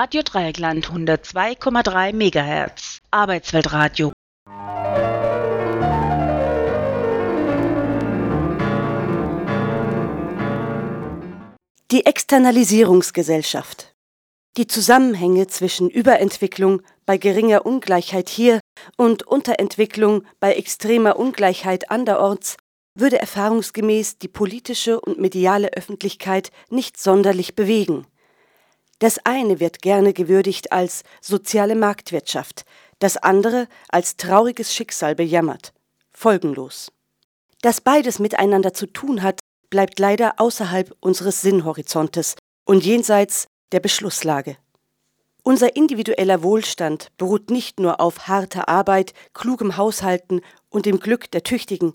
Radio Dreieckland 102,3 MHz. Arbeitsweltradio. Die Externalisierungsgesellschaft. Die Zusammenhänge zwischen Überentwicklung bei geringer Ungleichheit hier und Unterentwicklung bei extremer Ungleichheit anderorts würde erfahrungsgemäß die politische und mediale Öffentlichkeit nicht sonderlich bewegen. Das eine wird gerne gewürdigt als soziale Marktwirtschaft, das andere als trauriges Schicksal bejammert. Folgenlos. Dass beides miteinander zu tun hat, bleibt leider außerhalb unseres Sinnhorizontes und jenseits der Beschlusslage. Unser individueller Wohlstand beruht nicht nur auf harter Arbeit, klugem Haushalten und dem Glück der Tüchtigen.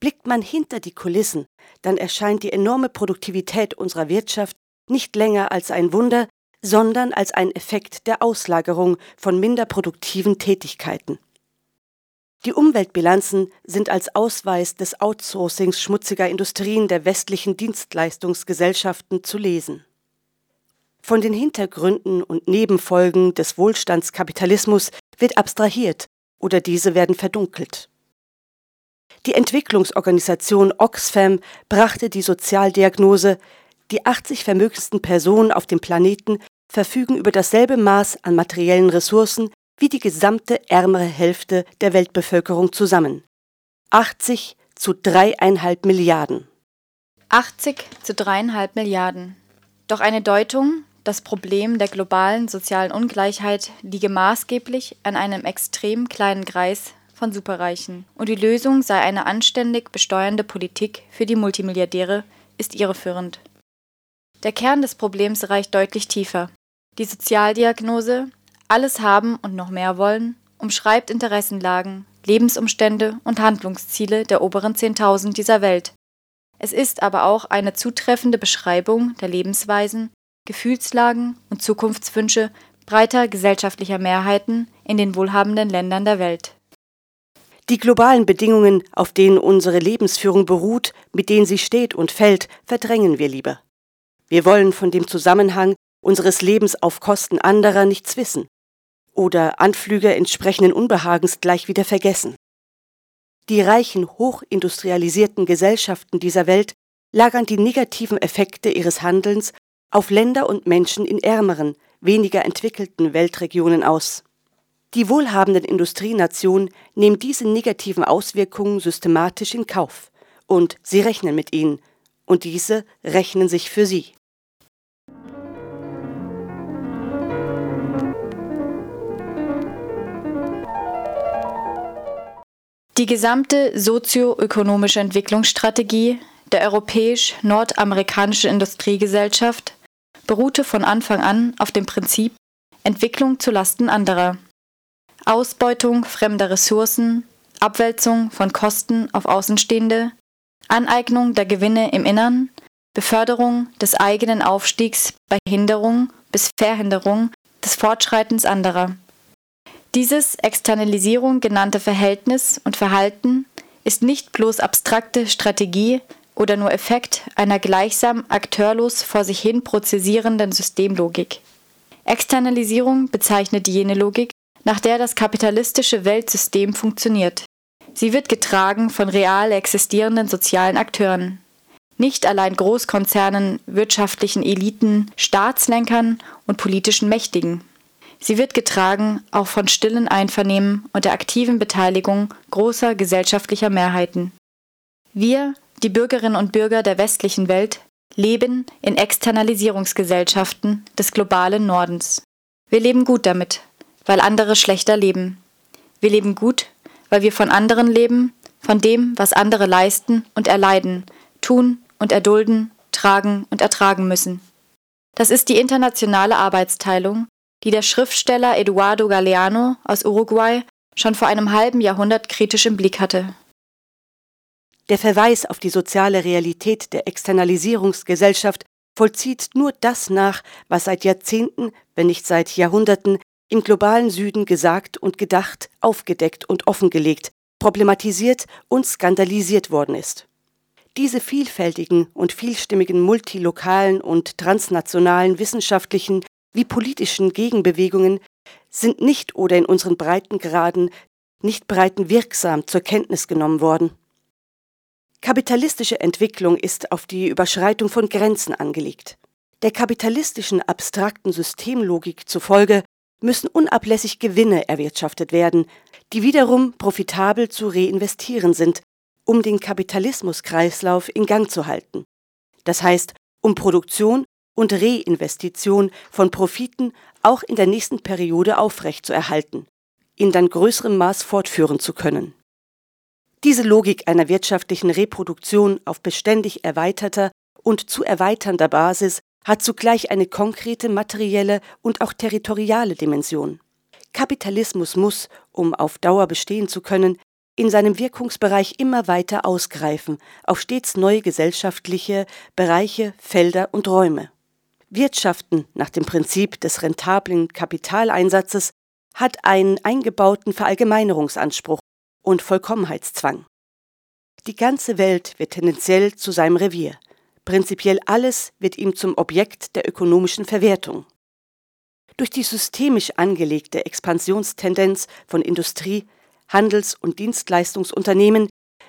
Blickt man hinter die Kulissen, dann erscheint die enorme Produktivität unserer Wirtschaft nicht länger als ein Wunder, sondern als ein Effekt der Auslagerung von minder produktiven Tätigkeiten. Die Umweltbilanzen sind als Ausweis des Outsourcings schmutziger Industrien der westlichen Dienstleistungsgesellschaften zu lesen. Von den Hintergründen und Nebenfolgen des Wohlstandskapitalismus wird abstrahiert oder diese werden verdunkelt. Die Entwicklungsorganisation Oxfam brachte die Sozialdiagnose die 80 vermögendsten Personen auf dem Planeten verfügen über dasselbe Maß an materiellen Ressourcen wie die gesamte ärmere Hälfte der Weltbevölkerung zusammen. 80 zu dreieinhalb Milliarden. 80 zu dreieinhalb Milliarden. Doch eine Deutung, das Problem der globalen sozialen Ungleichheit liege maßgeblich an einem extrem kleinen Kreis von Superreichen und die Lösung sei eine anständig besteuernde Politik für die Multimilliardäre, ist irreführend. Der Kern des Problems reicht deutlich tiefer. Die Sozialdiagnose Alles haben und noch mehr wollen umschreibt Interessenlagen, Lebensumstände und Handlungsziele der oberen 10.000 dieser Welt. Es ist aber auch eine zutreffende Beschreibung der Lebensweisen, Gefühlslagen und Zukunftswünsche breiter gesellschaftlicher Mehrheiten in den wohlhabenden Ländern der Welt. Die globalen Bedingungen, auf denen unsere Lebensführung beruht, mit denen sie steht und fällt, verdrängen wir lieber. Wir wollen von dem Zusammenhang unseres Lebens auf Kosten anderer nichts wissen oder Anflüge entsprechenden Unbehagens gleich wieder vergessen. Die reichen, hochindustrialisierten Gesellschaften dieser Welt lagern die negativen Effekte ihres Handelns auf Länder und Menschen in ärmeren, weniger entwickelten Weltregionen aus. Die wohlhabenden Industrienationen nehmen diese negativen Auswirkungen systematisch in Kauf und sie rechnen mit ihnen, und diese rechnen sich für sie. Die gesamte sozioökonomische Entwicklungsstrategie der europäisch-nordamerikanischen Industriegesellschaft beruhte von Anfang an auf dem Prinzip Entwicklung zu Lasten anderer. Ausbeutung fremder Ressourcen, Abwälzung von Kosten auf Außenstehende, Aneignung der Gewinne im Innern, Beförderung des eigenen Aufstiegs bei Hinderung bis Verhinderung des Fortschreitens anderer. Dieses Externalisierung genannte Verhältnis und Verhalten ist nicht bloß abstrakte Strategie oder nur Effekt einer gleichsam akteurlos vor sich hin prozessierenden Systemlogik. Externalisierung bezeichnet jene Logik, nach der das kapitalistische Weltsystem funktioniert. Sie wird getragen von real existierenden sozialen Akteuren, nicht allein Großkonzernen, wirtschaftlichen Eliten, Staatslenkern und politischen Mächtigen. Sie wird getragen auch von stillen Einvernehmen und der aktiven Beteiligung großer gesellschaftlicher Mehrheiten. Wir, die Bürgerinnen und Bürger der westlichen Welt, leben in Externalisierungsgesellschaften des globalen Nordens. Wir leben gut damit, weil andere schlechter leben. Wir leben gut, weil wir von anderen leben, von dem, was andere leisten und erleiden, tun und erdulden, tragen und ertragen müssen. Das ist die internationale Arbeitsteilung, die der Schriftsteller Eduardo Galeano aus Uruguay schon vor einem halben Jahrhundert kritisch im Blick hatte. Der Verweis auf die soziale Realität der Externalisierungsgesellschaft vollzieht nur das nach, was seit Jahrzehnten, wenn nicht seit Jahrhunderten, im globalen Süden gesagt und gedacht, aufgedeckt und offengelegt, problematisiert und skandalisiert worden ist. Diese vielfältigen und vielstimmigen multilokalen und transnationalen wissenschaftlichen wie politischen Gegenbewegungen sind nicht oder in unseren Breitengraden nicht breiten wirksam zur Kenntnis genommen worden. Kapitalistische Entwicklung ist auf die Überschreitung von Grenzen angelegt. Der kapitalistischen abstrakten Systemlogik zufolge müssen unablässig Gewinne erwirtschaftet werden, die wiederum profitabel zu reinvestieren sind, um den Kapitalismuskreislauf in Gang zu halten. Das heißt, um Produktion und Reinvestition von Profiten auch in der nächsten Periode aufrechtzuerhalten, in dann größerem Maß fortführen zu können. Diese Logik einer wirtschaftlichen Reproduktion auf beständig erweiterter und zu erweiternder Basis hat zugleich eine konkrete materielle und auch territoriale Dimension. Kapitalismus muss, um auf Dauer bestehen zu können, in seinem Wirkungsbereich immer weiter ausgreifen auf stets neue gesellschaftliche Bereiche, Felder und Räume. Wirtschaften nach dem Prinzip des rentablen Kapitaleinsatzes hat einen eingebauten Verallgemeinerungsanspruch und Vollkommenheitszwang. Die ganze Welt wird tendenziell zu seinem Revier. Prinzipiell alles wird ihm zum Objekt der ökonomischen Verwertung. Durch die systemisch angelegte Expansionstendenz von Industrie, Handels- und Dienstleistungsunternehmen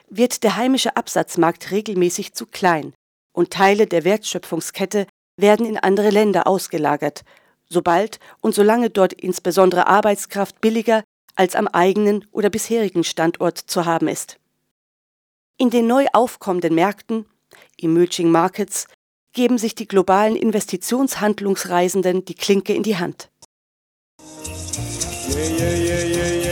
wird der heimische Absatzmarkt regelmäßig zu klein und Teile der Wertschöpfungskette werden in andere Länder ausgelagert, sobald und solange dort insbesondere Arbeitskraft billiger als am eigenen oder bisherigen Standort zu haben ist. In den neu aufkommenden Märkten, Emerging Markets, geben sich die globalen Investitionshandlungsreisenden die Klinke in die Hand. Yeah, yeah, yeah,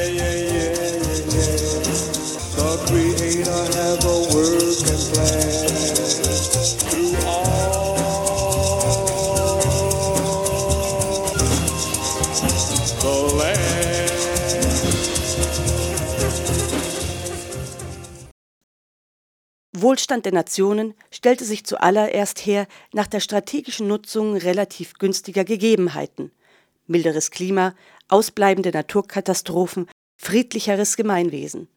Wohlstand der Nationen stellte sich zuallererst her nach der strategischen Nutzung relativ günstiger Gegebenheiten milderes Klima, ausbleibende Naturkatastrophen, friedlicheres Gemeinwesen.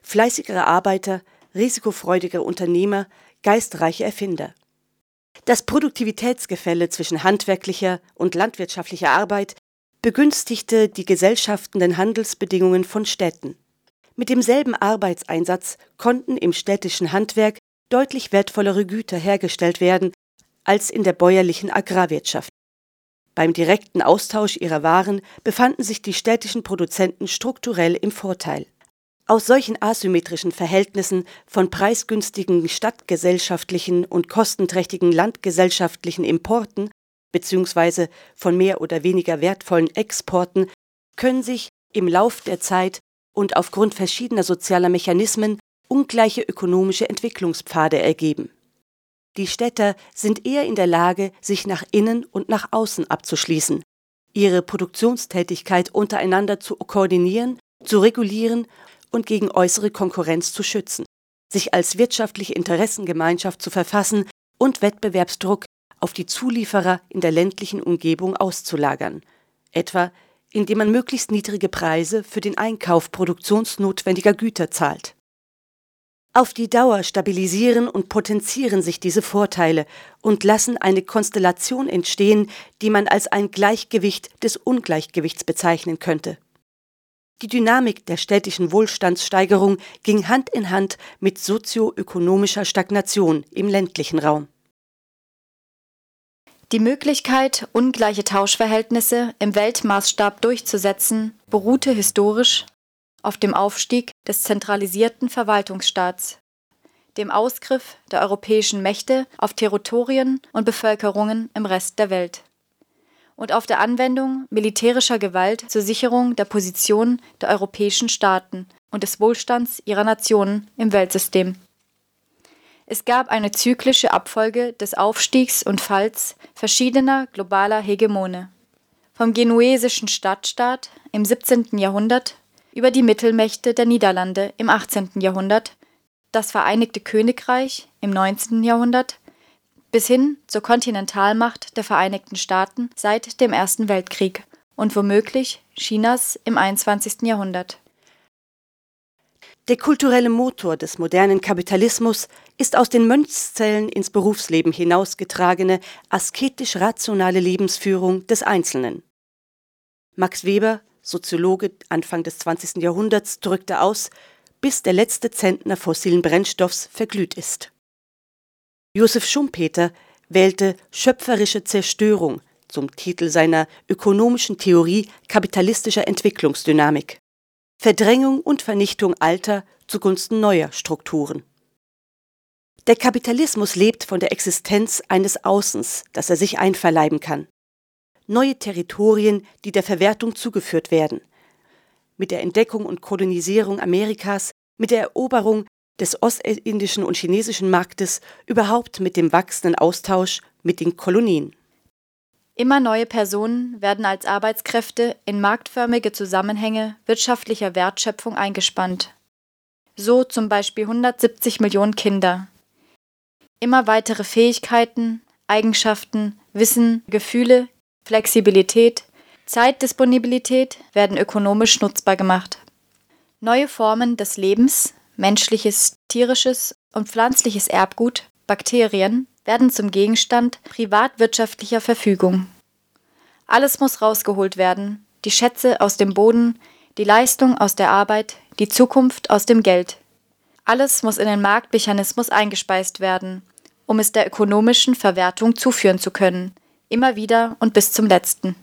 Fleißigere Arbeiter, risikofreudigere Unternehmer, geistreiche Erfinder. Das Produktivitätsgefälle zwischen handwerklicher und landwirtschaftlicher Arbeit begünstigte die gesellschaftenden Handelsbedingungen von Städten. Mit demselben Arbeitseinsatz konnten im städtischen Handwerk deutlich wertvollere Güter hergestellt werden als in der bäuerlichen Agrarwirtschaft. Beim direkten Austausch ihrer Waren befanden sich die städtischen Produzenten strukturell im Vorteil. Aus solchen asymmetrischen Verhältnissen von preisgünstigen stadtgesellschaftlichen und kostenträchtigen landgesellschaftlichen Importen bzw. von mehr oder weniger wertvollen Exporten können sich im Lauf der Zeit und aufgrund verschiedener sozialer Mechanismen ungleiche ökonomische Entwicklungspfade ergeben. Die Städter sind eher in der Lage, sich nach innen und nach außen abzuschließen, ihre Produktionstätigkeit untereinander zu koordinieren, zu regulieren und gegen äußere Konkurrenz zu schützen, sich als wirtschaftliche Interessengemeinschaft zu verfassen und Wettbewerbsdruck auf die Zulieferer in der ländlichen Umgebung auszulagern, etwa indem man möglichst niedrige Preise für den Einkauf produktionsnotwendiger Güter zahlt. Auf die Dauer stabilisieren und potenzieren sich diese Vorteile und lassen eine Konstellation entstehen, die man als ein Gleichgewicht des Ungleichgewichts bezeichnen könnte. Die Dynamik der städtischen Wohlstandssteigerung ging Hand in Hand mit sozioökonomischer Stagnation im ländlichen Raum. Die Möglichkeit, ungleiche Tauschverhältnisse im Weltmaßstab durchzusetzen, beruhte historisch auf dem Aufstieg des zentralisierten Verwaltungsstaats, dem Ausgriff der europäischen Mächte auf Territorien und Bevölkerungen im Rest der Welt und auf der Anwendung militärischer Gewalt zur Sicherung der Position der europäischen Staaten und des Wohlstands ihrer Nationen im Weltsystem. Es gab eine zyklische Abfolge des Aufstiegs und Falls verschiedener globaler Hegemone. Vom genuesischen Stadtstaat im 17. Jahrhundert über die Mittelmächte der Niederlande im 18. Jahrhundert, das Vereinigte Königreich im 19. Jahrhundert bis hin zur Kontinentalmacht der Vereinigten Staaten seit dem Ersten Weltkrieg und womöglich Chinas im 21. Jahrhundert. Der kulturelle Motor des modernen Kapitalismus ist aus den Mönchszellen ins Berufsleben hinausgetragene asketisch-rationale Lebensführung des Einzelnen. Max Weber, Soziologe Anfang des 20. Jahrhunderts, drückte aus, bis der letzte Zentner fossilen Brennstoffs verglüht ist. Josef Schumpeter wählte schöpferische Zerstörung zum Titel seiner ökonomischen Theorie kapitalistischer Entwicklungsdynamik. Verdrängung und Vernichtung alter zugunsten neuer Strukturen. Der Kapitalismus lebt von der Existenz eines Außens, das er sich einverleiben kann. Neue Territorien, die der Verwertung zugeführt werden. Mit der Entdeckung und Kolonisierung Amerikas, mit der Eroberung des ostindischen und chinesischen Marktes, überhaupt mit dem wachsenden Austausch mit den Kolonien. Immer neue Personen werden als Arbeitskräfte in marktförmige Zusammenhänge wirtschaftlicher Wertschöpfung eingespannt. So zum Beispiel 170 Millionen Kinder. Immer weitere Fähigkeiten, Eigenschaften, Wissen, Gefühle, Flexibilität, Zeitdisponibilität werden ökonomisch nutzbar gemacht. Neue Formen des Lebens, menschliches, tierisches und pflanzliches Erbgut, Bakterien, werden zum Gegenstand privatwirtschaftlicher Verfügung. Alles muss rausgeholt werden, die Schätze aus dem Boden, die Leistung aus der Arbeit, die Zukunft aus dem Geld. Alles muss in den Marktmechanismus eingespeist werden, um es der ökonomischen Verwertung zuführen zu können, immer wieder und bis zum letzten.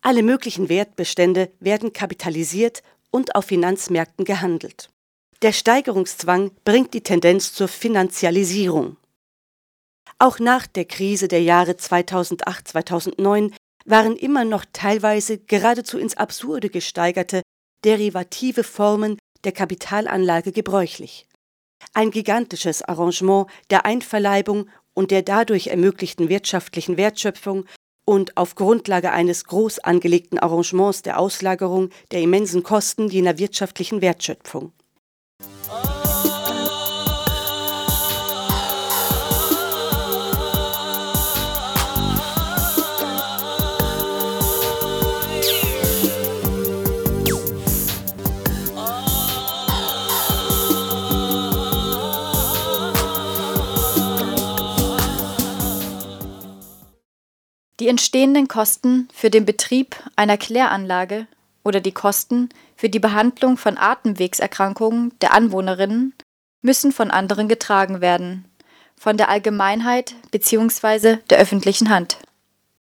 Alle möglichen Wertbestände werden kapitalisiert und auf Finanzmärkten gehandelt. Der Steigerungszwang bringt die Tendenz zur Finanzialisierung. Auch nach der Krise der Jahre 2008-2009 waren immer noch teilweise geradezu ins Absurde gesteigerte derivative Formen der Kapitalanlage gebräuchlich. Ein gigantisches Arrangement der Einverleibung und der dadurch ermöglichten wirtschaftlichen Wertschöpfung und auf Grundlage eines groß angelegten Arrangements der Auslagerung der immensen Kosten jener wirtschaftlichen Wertschöpfung. Die entstehenden Kosten für den Betrieb einer Kläranlage oder die Kosten für die Behandlung von Atemwegserkrankungen der Anwohnerinnen müssen von anderen getragen werden, von der Allgemeinheit bzw. der öffentlichen Hand.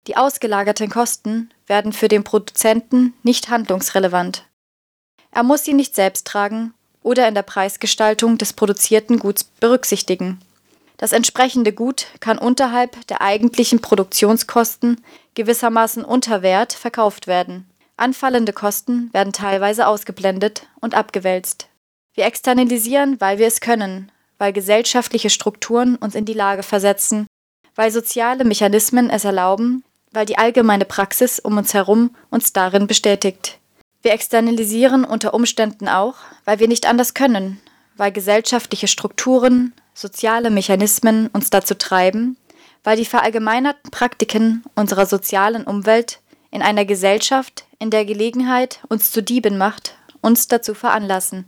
Die ausgelagerten Kosten werden für den Produzenten nicht handlungsrelevant. Er muss sie nicht selbst tragen oder in der Preisgestaltung des produzierten Guts berücksichtigen das entsprechende Gut kann unterhalb der eigentlichen Produktionskosten, gewissermaßen unter Wert, verkauft werden. Anfallende Kosten werden teilweise ausgeblendet und abgewälzt. Wir externalisieren, weil wir es können, weil gesellschaftliche Strukturen uns in die Lage versetzen, weil soziale Mechanismen es erlauben, weil die allgemeine Praxis um uns herum uns darin bestätigt. Wir externalisieren unter Umständen auch, weil wir nicht anders können, weil gesellschaftliche Strukturen, soziale Mechanismen uns dazu treiben, weil die verallgemeinerten Praktiken unserer sozialen Umwelt in einer Gesellschaft, in der Gelegenheit uns zu Dieben macht, uns dazu veranlassen.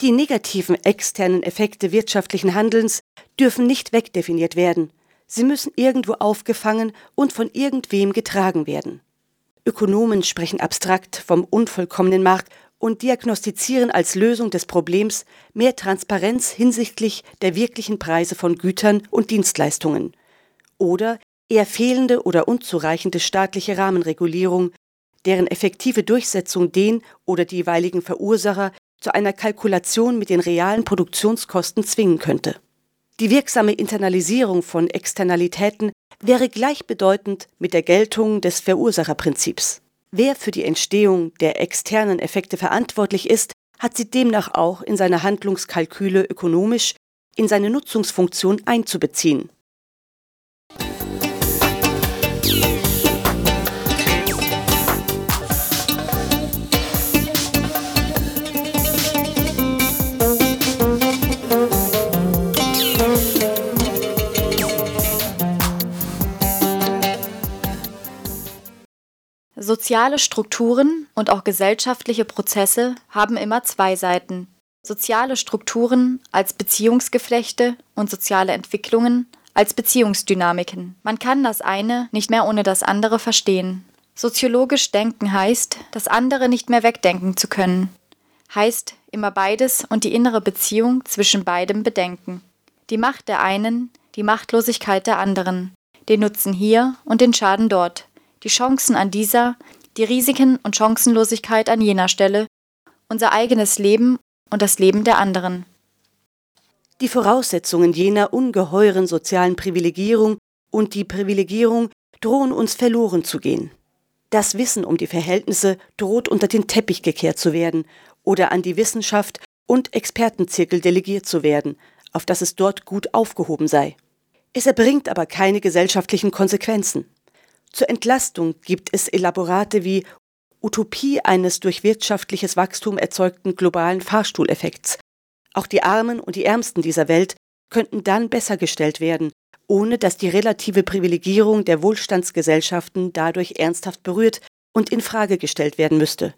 Die negativen externen Effekte wirtschaftlichen Handelns dürfen nicht wegdefiniert werden. Sie müssen irgendwo aufgefangen und von irgendwem getragen werden. Ökonomen sprechen abstrakt vom unvollkommenen Markt und diagnostizieren als Lösung des Problems mehr Transparenz hinsichtlich der wirklichen Preise von Gütern und Dienstleistungen oder eher fehlende oder unzureichende staatliche Rahmenregulierung, deren effektive Durchsetzung den oder die jeweiligen Verursacher zu einer Kalkulation mit den realen Produktionskosten zwingen könnte. Die wirksame Internalisierung von Externalitäten wäre gleichbedeutend mit der Geltung des Verursacherprinzips. Wer für die Entstehung der externen Effekte verantwortlich ist, hat sie demnach auch in seine Handlungskalküle ökonomisch in seine Nutzungsfunktion einzubeziehen Soziale Strukturen und auch gesellschaftliche Prozesse haben immer zwei Seiten. Soziale Strukturen als Beziehungsgeflechte und soziale Entwicklungen als Beziehungsdynamiken. Man kann das eine nicht mehr ohne das andere verstehen. Soziologisch denken heißt, das andere nicht mehr wegdenken zu können. Heißt immer beides und die innere Beziehung zwischen beidem bedenken. Die Macht der einen, die Machtlosigkeit der anderen, den Nutzen hier und den Schaden dort die Chancen an dieser, die Risiken und Chancenlosigkeit an jener Stelle, unser eigenes Leben und das Leben der anderen. Die Voraussetzungen jener ungeheuren sozialen Privilegierung und die Privilegierung drohen uns verloren zu gehen. Das Wissen um die Verhältnisse droht unter den Teppich gekehrt zu werden oder an die Wissenschaft und Expertenzirkel delegiert zu werden, auf dass es dort gut aufgehoben sei. Es erbringt aber keine gesellschaftlichen Konsequenzen. Zur Entlastung gibt es Elaborate wie Utopie eines durch wirtschaftliches Wachstum erzeugten globalen Fahrstuhleffekts. Auch die Armen und die Ärmsten dieser Welt könnten dann besser gestellt werden, ohne dass die relative Privilegierung der Wohlstandsgesellschaften dadurch ernsthaft berührt und in Frage gestellt werden müsste.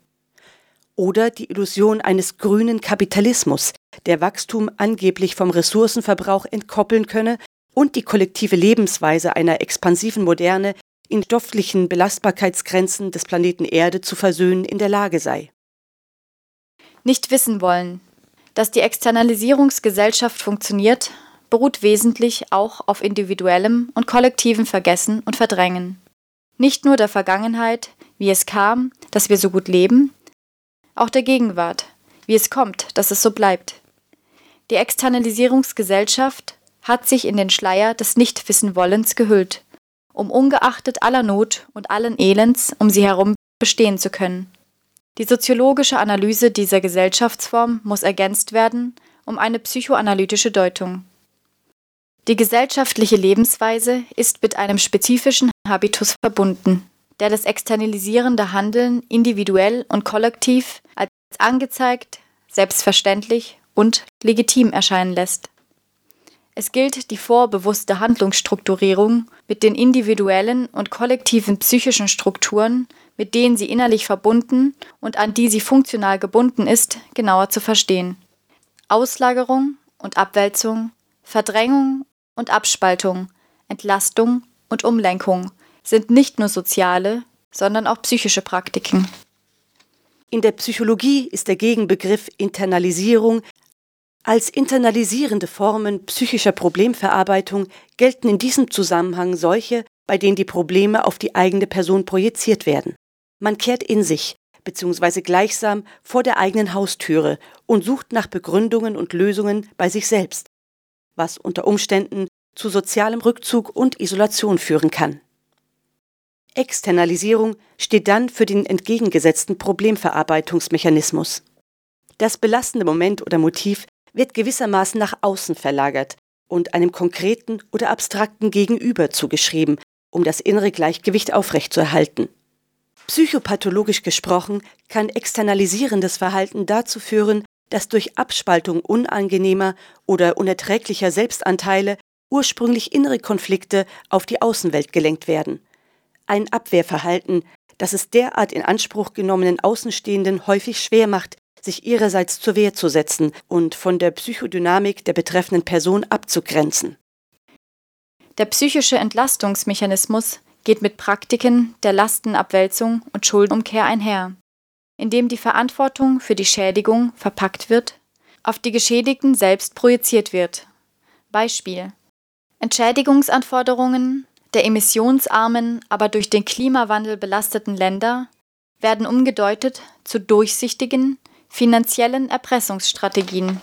Oder die Illusion eines grünen Kapitalismus, der Wachstum angeblich vom Ressourcenverbrauch entkoppeln könne und die kollektive Lebensweise einer expansiven Moderne in stofflichen Belastbarkeitsgrenzen des Planeten Erde zu versöhnen in der Lage sei. Nicht wissen wollen. Dass die Externalisierungsgesellschaft funktioniert, beruht wesentlich auch auf individuellem und kollektivem Vergessen und Verdrängen. Nicht nur der Vergangenheit, wie es kam, dass wir so gut leben, auch der Gegenwart, wie es kommt, dass es so bleibt. Die Externalisierungsgesellschaft hat sich in den Schleier des Nichtwissenwollens gehüllt um ungeachtet aller Not und allen Elends um sie herum bestehen zu können. Die soziologische Analyse dieser Gesellschaftsform muss ergänzt werden um eine psychoanalytische Deutung. Die gesellschaftliche Lebensweise ist mit einem spezifischen Habitus verbunden, der das externalisierende Handeln individuell und kollektiv als angezeigt, selbstverständlich und legitim erscheinen lässt. Es gilt die vorbewusste Handlungsstrukturierung mit den individuellen und kollektiven psychischen Strukturen, mit denen sie innerlich verbunden und an die sie funktional gebunden ist, genauer zu verstehen. Auslagerung und Abwälzung, Verdrängung und Abspaltung, Entlastung und Umlenkung sind nicht nur soziale, sondern auch psychische Praktiken. In der Psychologie ist der Gegenbegriff Internalisierung als internalisierende Formen psychischer Problemverarbeitung gelten in diesem Zusammenhang solche, bei denen die Probleme auf die eigene Person projiziert werden. Man kehrt in sich, beziehungsweise gleichsam vor der eigenen Haustüre und sucht nach Begründungen und Lösungen bei sich selbst, was unter Umständen zu sozialem Rückzug und Isolation führen kann. Externalisierung steht dann für den entgegengesetzten Problemverarbeitungsmechanismus. Das belastende Moment oder Motiv wird gewissermaßen nach außen verlagert und einem konkreten oder abstrakten Gegenüber zugeschrieben, um das innere Gleichgewicht aufrechtzuerhalten. Psychopathologisch gesprochen kann externalisierendes Verhalten dazu führen, dass durch Abspaltung unangenehmer oder unerträglicher Selbstanteile ursprünglich innere Konflikte auf die Außenwelt gelenkt werden. Ein Abwehrverhalten, das es derart in Anspruch genommenen Außenstehenden häufig schwer macht, sich ihrerseits zur Wehr zu setzen und von der Psychodynamik der betreffenden Person abzugrenzen. Der psychische Entlastungsmechanismus geht mit Praktiken der Lastenabwälzung und Schuldenumkehr einher, indem die Verantwortung für die Schädigung verpackt wird, auf die Geschädigten selbst projiziert wird. Beispiel Entschädigungsanforderungen der emissionsarmen, aber durch den Klimawandel belasteten Länder werden umgedeutet zu durchsichtigen, finanziellen Erpressungsstrategien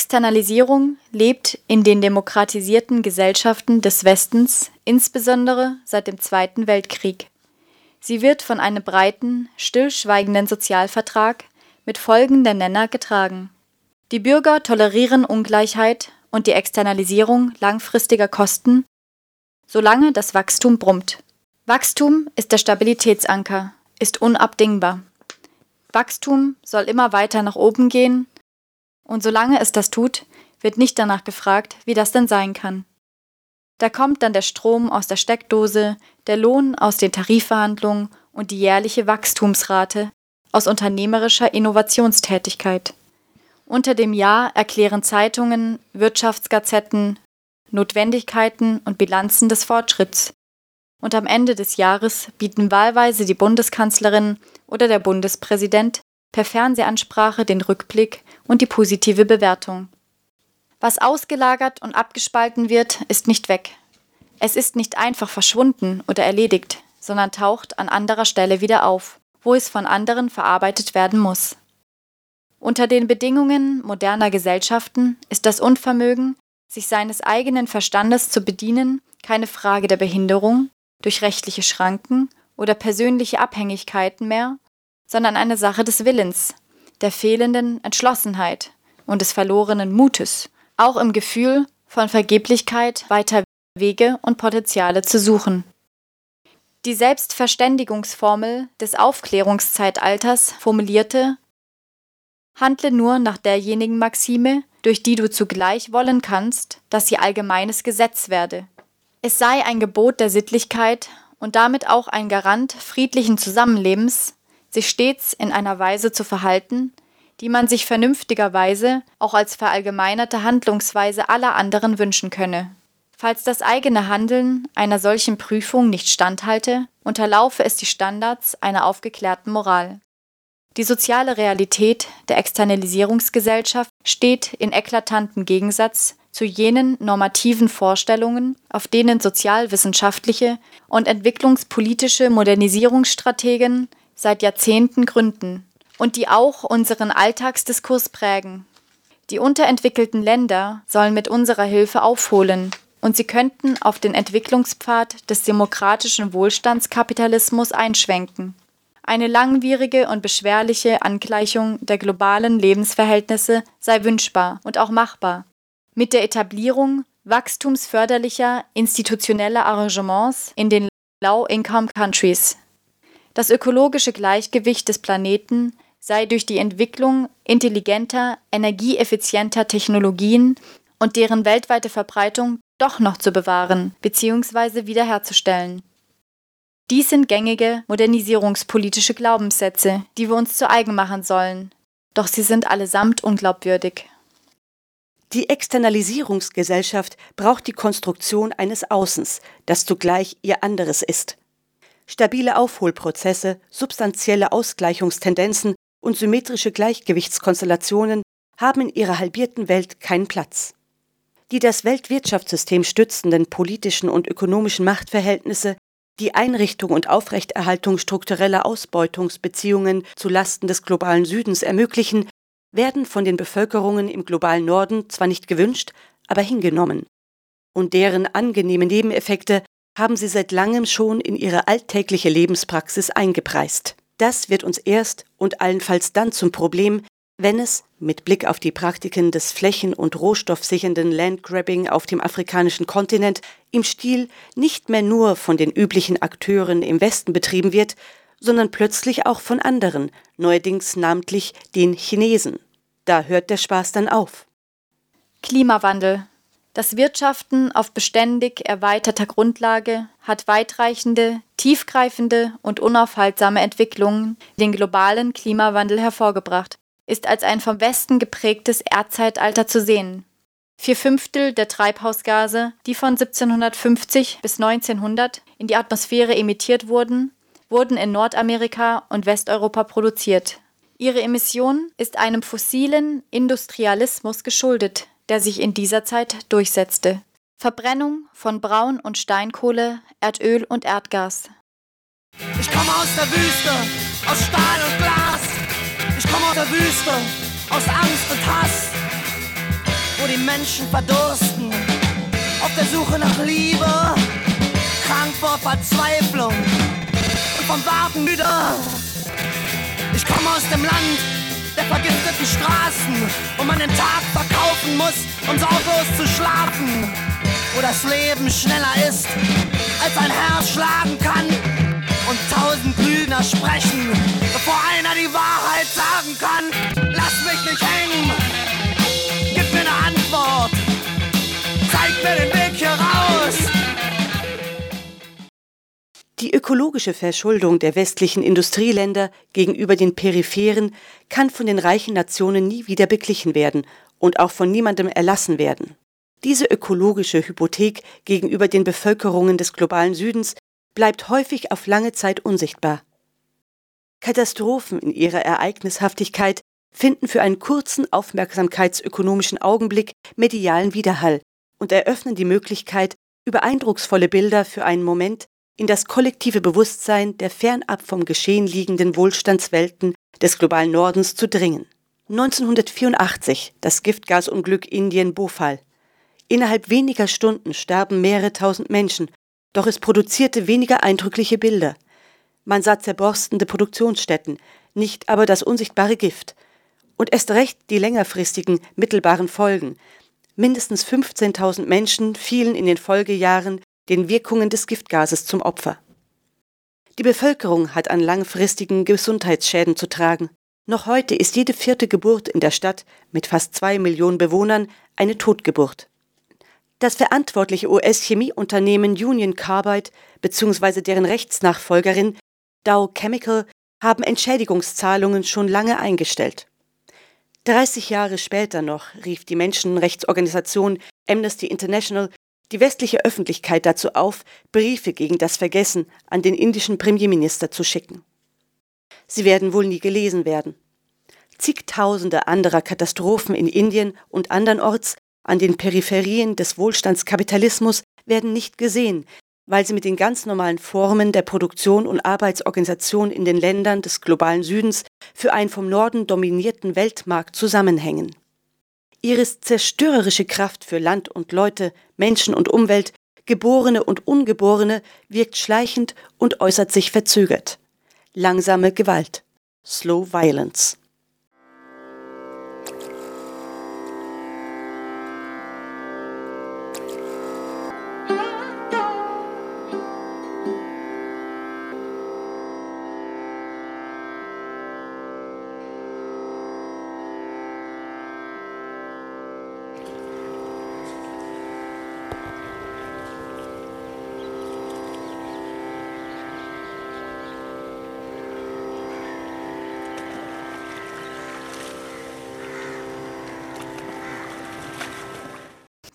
Externalisierung lebt in den demokratisierten Gesellschaften des Westens, insbesondere seit dem Zweiten Weltkrieg. Sie wird von einem breiten, stillschweigenden Sozialvertrag mit folgenden Nenner getragen. Die Bürger tolerieren Ungleichheit und die Externalisierung langfristiger Kosten, solange das Wachstum brummt. Wachstum ist der Stabilitätsanker, ist unabdingbar. Wachstum soll immer weiter nach oben gehen, und solange es das tut, wird nicht danach gefragt, wie das denn sein kann. Da kommt dann der Strom aus der Steckdose, der Lohn aus den Tarifverhandlungen und die jährliche Wachstumsrate aus unternehmerischer Innovationstätigkeit. Unter dem Jahr erklären Zeitungen, Wirtschaftsgazetten, Notwendigkeiten und Bilanzen des Fortschritts. Und am Ende des Jahres bieten wahlweise die Bundeskanzlerin oder der Bundespräsident per Fernsehansprache den Rückblick und die positive Bewertung. Was ausgelagert und abgespalten wird, ist nicht weg. Es ist nicht einfach verschwunden oder erledigt, sondern taucht an anderer Stelle wieder auf, wo es von anderen verarbeitet werden muss. Unter den Bedingungen moderner Gesellschaften ist das Unvermögen, sich seines eigenen Verstandes zu bedienen, keine Frage der Behinderung durch rechtliche Schranken oder persönliche Abhängigkeiten mehr, sondern eine Sache des Willens, der fehlenden Entschlossenheit und des verlorenen Mutes auch im Gefühl von Vergeblichkeit weiter Wege und Potenziale zu suchen. Die Selbstverständigungsformel des Aufklärungszeitalters formulierte Handle nur nach derjenigen Maxime, durch die du zugleich wollen kannst, dass sie allgemeines Gesetz werde. Es sei ein Gebot der Sittlichkeit und damit auch ein Garant friedlichen Zusammenlebens, sich stets in einer Weise zu verhalten, die man sich vernünftigerweise auch als verallgemeinerte Handlungsweise aller anderen wünschen könne. Falls das eigene Handeln einer solchen Prüfung nicht standhalte, unterlaufe es die Standards einer aufgeklärten Moral. Die soziale Realität der Externalisierungsgesellschaft steht in eklatantem Gegensatz zu jenen normativen Vorstellungen, auf denen sozialwissenschaftliche und entwicklungspolitische Modernisierungsstrategen seit Jahrzehnten gründen und die auch unseren Alltagsdiskurs prägen. Die unterentwickelten Länder sollen mit unserer Hilfe aufholen, und sie könnten auf den Entwicklungspfad des demokratischen Wohlstandskapitalismus einschwenken. Eine langwierige und beschwerliche Angleichung der globalen Lebensverhältnisse sei wünschbar und auch machbar. Mit der Etablierung wachstumsförderlicher institutioneller Arrangements in den Low-Income Countries. Das ökologische Gleichgewicht des Planeten sei durch die Entwicklung intelligenter, energieeffizienter Technologien und deren weltweite Verbreitung doch noch zu bewahren bzw. wiederherzustellen. Dies sind gängige modernisierungspolitische Glaubenssätze, die wir uns zu eigen machen sollen, doch sie sind allesamt unglaubwürdig. Die Externalisierungsgesellschaft braucht die Konstruktion eines Außens, das zugleich ihr anderes ist. Stabile Aufholprozesse, substanzielle Ausgleichungstendenzen und symmetrische Gleichgewichtskonstellationen haben in ihrer halbierten Welt keinen Platz. Die das Weltwirtschaftssystem stützenden politischen und ökonomischen Machtverhältnisse, die Einrichtung und Aufrechterhaltung struktureller Ausbeutungsbeziehungen zu Lasten des globalen Südens ermöglichen, werden von den Bevölkerungen im globalen Norden zwar nicht gewünscht, aber hingenommen. Und deren angenehme Nebeneffekte haben sie seit langem schon in ihre alltägliche Lebenspraxis eingepreist. Das wird uns erst und allenfalls dann zum Problem, wenn es, mit Blick auf die Praktiken des flächen- und rohstoffsichernden Landgrabbing auf dem afrikanischen Kontinent, im Stil nicht mehr nur von den üblichen Akteuren im Westen betrieben wird, sondern plötzlich auch von anderen, neuerdings namentlich den Chinesen. Da hört der Spaß dann auf. Klimawandel das Wirtschaften auf beständig erweiterter Grundlage hat weitreichende, tiefgreifende und unaufhaltsame Entwicklungen den globalen Klimawandel hervorgebracht, ist als ein vom Westen geprägtes Erdzeitalter zu sehen. Vier Fünftel der Treibhausgase, die von 1750 bis 1900 in die Atmosphäre emittiert wurden, wurden in Nordamerika und Westeuropa produziert. Ihre Emission ist einem fossilen Industrialismus geschuldet, der sich in dieser Zeit durchsetzte. Verbrennung von Braun- und Steinkohle, Erdöl und Erdgas. Ich komme aus der Wüste, aus Stahl und Glas. Ich komme aus der Wüste, aus Angst und Hass, wo die Menschen verdursten, auf der Suche nach Liebe, krank vor Verzweiflung und vom Warten müde. Ich komme aus dem Land vergifteten Straßen, wo man den Tag verkaufen muss, um sorglos zu schlafen. Wo das Leben schneller ist, als ein Herz schlagen kann. Und tausend Lügner sprechen, bevor einer die Wahrheit sagen kann. Lass mich nicht hängen, gib mir eine Antwort, zeig mir den Weg Die ökologische Verschuldung der westlichen Industrieländer gegenüber den peripheren kann von den reichen Nationen nie wieder beglichen werden und auch von niemandem erlassen werden. Diese ökologische Hypothek gegenüber den Bevölkerungen des globalen Südens bleibt häufig auf lange Zeit unsichtbar. Katastrophen in ihrer Ereignishaftigkeit finden für einen kurzen aufmerksamkeitsökonomischen Augenblick medialen Widerhall und eröffnen die Möglichkeit, über eindrucksvolle Bilder für einen Moment in das kollektive Bewusstsein der fernab vom Geschehen liegenden Wohlstandswelten des globalen Nordens zu dringen. 1984 das Giftgasunglück Indien Bhopal. Innerhalb weniger Stunden starben mehrere tausend Menschen, doch es produzierte weniger eindrückliche Bilder. Man sah zerborstende Produktionsstätten, nicht aber das unsichtbare Gift. Und erst recht die längerfristigen, mittelbaren Folgen. Mindestens 15.000 Menschen fielen in den Folgejahren den Wirkungen des Giftgases zum Opfer. Die Bevölkerung hat an langfristigen Gesundheitsschäden zu tragen. Noch heute ist jede vierte Geburt in der Stadt mit fast zwei Millionen Bewohnern eine Totgeburt. Das verantwortliche US-Chemieunternehmen Union Carbide bzw. deren Rechtsnachfolgerin Dow Chemical haben Entschädigungszahlungen schon lange eingestellt. 30 Jahre später noch rief die Menschenrechtsorganisation Amnesty International die westliche Öffentlichkeit dazu auf, Briefe gegen das Vergessen an den indischen Premierminister zu schicken. Sie werden wohl nie gelesen werden. Zigtausende anderer Katastrophen in Indien und andernorts an den Peripherien des Wohlstandskapitalismus werden nicht gesehen, weil sie mit den ganz normalen Formen der Produktion und Arbeitsorganisation in den Ländern des globalen Südens für einen vom Norden dominierten Weltmarkt zusammenhängen. Ihre zerstörerische Kraft für Land und Leute, Menschen und Umwelt, Geborene und Ungeborene wirkt schleichend und äußert sich verzögert. Langsame Gewalt. Slow Violence.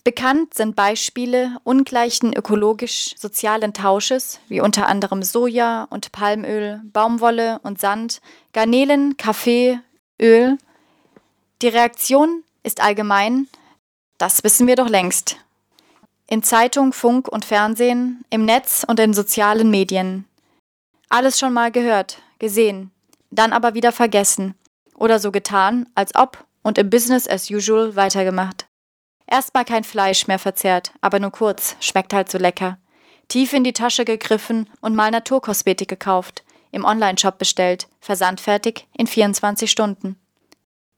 Bekannt sind Beispiele ungleichen ökologisch-sozialen Tausches, wie unter anderem Soja und Palmöl, Baumwolle und Sand, Garnelen, Kaffee, Öl. Die Reaktion ist allgemein, das wissen wir doch längst. In Zeitung, Funk und Fernsehen, im Netz und in sozialen Medien. Alles schon mal gehört, gesehen, dann aber wieder vergessen oder so getan, als ob und im Business as usual weitergemacht. Erstmal kein Fleisch mehr verzehrt, aber nur kurz, schmeckt halt so lecker. Tief in die Tasche gegriffen und mal Naturkosmetik gekauft, im Onlineshop bestellt, versandfertig in 24 Stunden.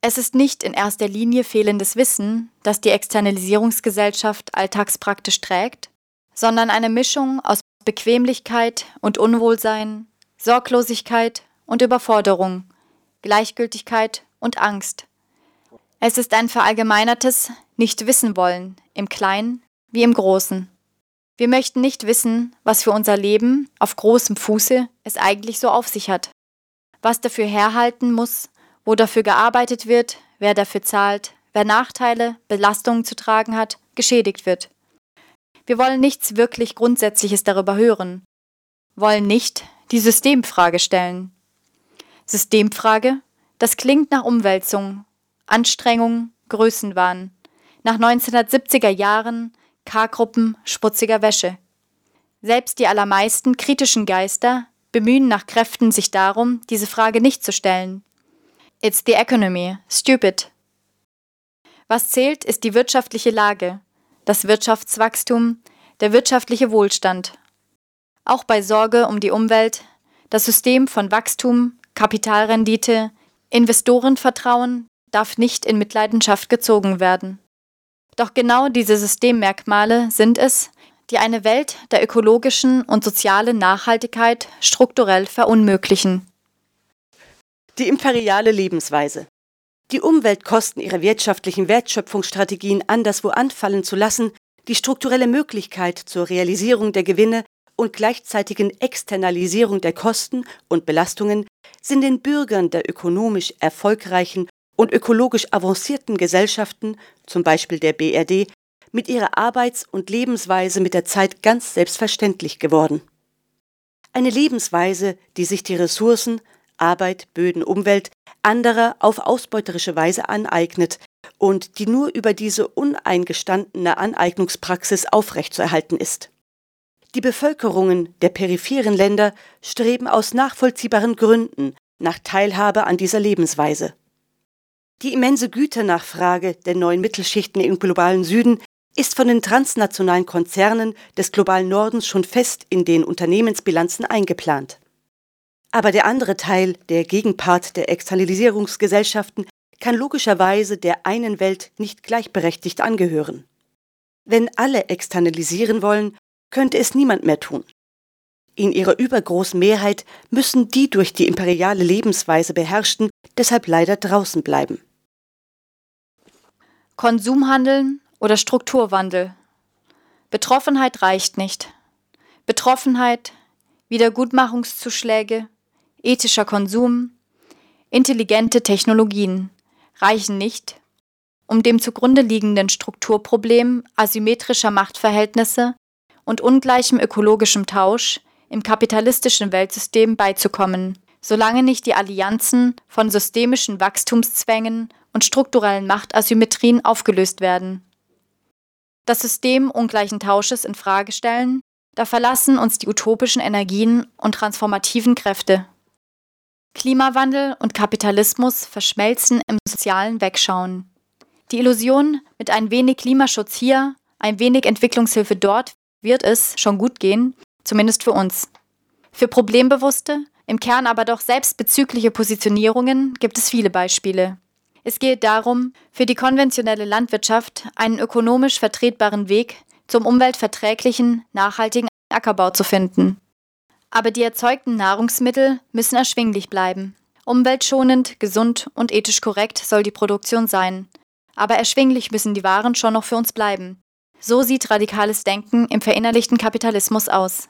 Es ist nicht in erster Linie fehlendes Wissen, das die Externalisierungsgesellschaft alltagspraktisch trägt, sondern eine Mischung aus Bequemlichkeit und Unwohlsein, Sorglosigkeit und Überforderung, Gleichgültigkeit und Angst. Es ist ein verallgemeinertes, nicht wissen wollen, im Kleinen wie im Großen. Wir möchten nicht wissen, was für unser Leben auf großem Fuße es eigentlich so auf sich hat, was dafür herhalten muss, wo dafür gearbeitet wird, wer dafür zahlt, wer Nachteile, Belastungen zu tragen hat, geschädigt wird. Wir wollen nichts wirklich Grundsätzliches darüber hören, wollen nicht die Systemfrage stellen. Systemfrage, das klingt nach Umwälzung, Anstrengung, Größenwahn nach 1970er Jahren K-Gruppen schmutziger Wäsche. Selbst die allermeisten kritischen Geister bemühen nach Kräften sich darum, diese Frage nicht zu stellen. It's the economy, stupid. Was zählt, ist die wirtschaftliche Lage, das Wirtschaftswachstum, der wirtschaftliche Wohlstand. Auch bei Sorge um die Umwelt, das System von Wachstum, Kapitalrendite, Investorenvertrauen, darf nicht in Mitleidenschaft gezogen werden. Doch genau diese Systemmerkmale sind es, die eine Welt der ökologischen und sozialen Nachhaltigkeit strukturell verunmöglichen. Die imperiale Lebensweise. Die Umweltkosten ihrer wirtschaftlichen Wertschöpfungsstrategien anderswo anfallen zu lassen, die strukturelle Möglichkeit zur Realisierung der Gewinne und gleichzeitigen Externalisierung der Kosten und Belastungen sind den Bürgern der ökonomisch erfolgreichen und ökologisch avancierten Gesellschaften, zum Beispiel der BRD, mit ihrer Arbeits- und Lebensweise mit der Zeit ganz selbstverständlich geworden. Eine Lebensweise, die sich die Ressourcen, Arbeit, Böden, Umwelt anderer auf ausbeuterische Weise aneignet und die nur über diese uneingestandene Aneignungspraxis aufrechtzuerhalten ist. Die Bevölkerungen der peripheren Länder streben aus nachvollziehbaren Gründen nach Teilhabe an dieser Lebensweise. Die immense Güternachfrage der neuen Mittelschichten im globalen Süden ist von den transnationalen Konzernen des globalen Nordens schon fest in den Unternehmensbilanzen eingeplant. Aber der andere Teil, der Gegenpart der Externalisierungsgesellschaften, kann logischerweise der einen Welt nicht gleichberechtigt angehören. Wenn alle externalisieren wollen, könnte es niemand mehr tun. In ihrer übergroßen Mehrheit müssen die durch die imperiale Lebensweise beherrschten deshalb leider draußen bleiben. Konsumhandeln oder Strukturwandel. Betroffenheit reicht nicht. Betroffenheit, Wiedergutmachungszuschläge, ethischer Konsum, intelligente Technologien reichen nicht, um dem zugrunde liegenden Strukturproblem asymmetrischer Machtverhältnisse und ungleichem ökologischem Tausch im kapitalistischen Weltsystem beizukommen, solange nicht die Allianzen von systemischen Wachstumszwängen und strukturellen Machtasymmetrien aufgelöst werden. Das System ungleichen Tausches in Frage stellen, da verlassen uns die utopischen Energien und transformativen Kräfte. Klimawandel und Kapitalismus verschmelzen im sozialen Wegschauen. Die Illusion, mit ein wenig Klimaschutz hier, ein wenig Entwicklungshilfe dort, wird es schon gut gehen, zumindest für uns. Für problembewusste, im Kern aber doch selbstbezügliche Positionierungen gibt es viele Beispiele. Es geht darum, für die konventionelle Landwirtschaft einen ökonomisch vertretbaren Weg zum umweltverträglichen, nachhaltigen Ackerbau zu finden. Aber die erzeugten Nahrungsmittel müssen erschwinglich bleiben. Umweltschonend, gesund und ethisch korrekt soll die Produktion sein. Aber erschwinglich müssen die Waren schon noch für uns bleiben. So sieht radikales Denken im verinnerlichten Kapitalismus aus.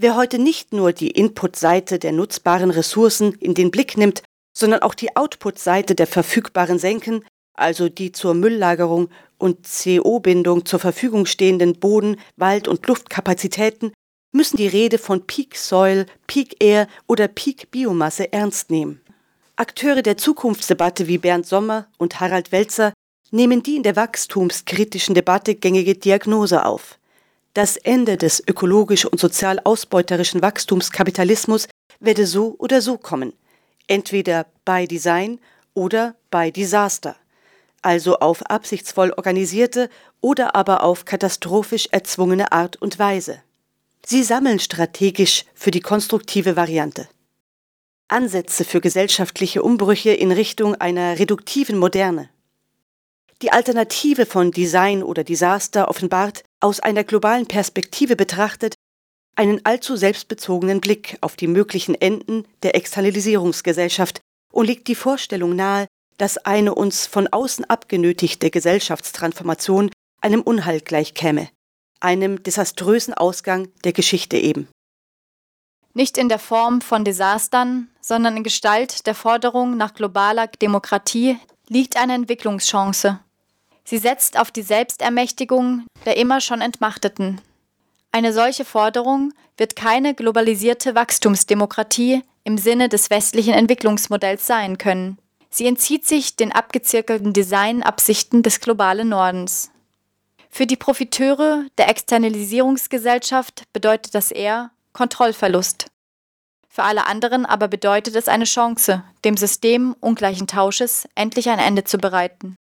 Wer heute nicht nur die Input-Seite der nutzbaren Ressourcen in den Blick nimmt, sondern auch die Output-Seite der verfügbaren Senken, also die zur Mülllagerung und CO-Bindung zur Verfügung stehenden Boden-, Wald- und Luftkapazitäten, müssen die Rede von Peak Soil, Peak Air oder Peak Biomasse ernst nehmen. Akteure der Zukunftsdebatte wie Bernd Sommer und Harald Welzer nehmen die in der wachstumskritischen Debatte gängige Diagnose auf. Das Ende des ökologisch und sozial ausbeuterischen Wachstumskapitalismus werde so oder so kommen, entweder by Design oder by Disaster, also auf absichtsvoll organisierte oder aber auf katastrophisch erzwungene Art und Weise. Sie sammeln strategisch für die konstruktive Variante. Ansätze für gesellschaftliche Umbrüche in Richtung einer reduktiven Moderne. Die Alternative von Design oder Disaster offenbart aus einer globalen Perspektive betrachtet einen allzu selbstbezogenen Blick auf die möglichen Enden der Externalisierungsgesellschaft und legt die Vorstellung nahe, dass eine uns von außen abgenötigte Gesellschaftstransformation einem Unheil gleichkäme, einem desaströsen Ausgang der Geschichte eben. Nicht in der Form von Desastern, sondern in Gestalt der Forderung nach globaler Demokratie liegt eine Entwicklungschance. Sie setzt auf die Selbstermächtigung der immer schon Entmachteten. Eine solche Forderung wird keine globalisierte Wachstumsdemokratie im Sinne des westlichen Entwicklungsmodells sein können. Sie entzieht sich den abgezirkelten Designabsichten des globalen Nordens. Für die Profiteure der Externalisierungsgesellschaft bedeutet das eher Kontrollverlust. Für alle anderen aber bedeutet es eine Chance, dem System ungleichen Tausches endlich ein Ende zu bereiten.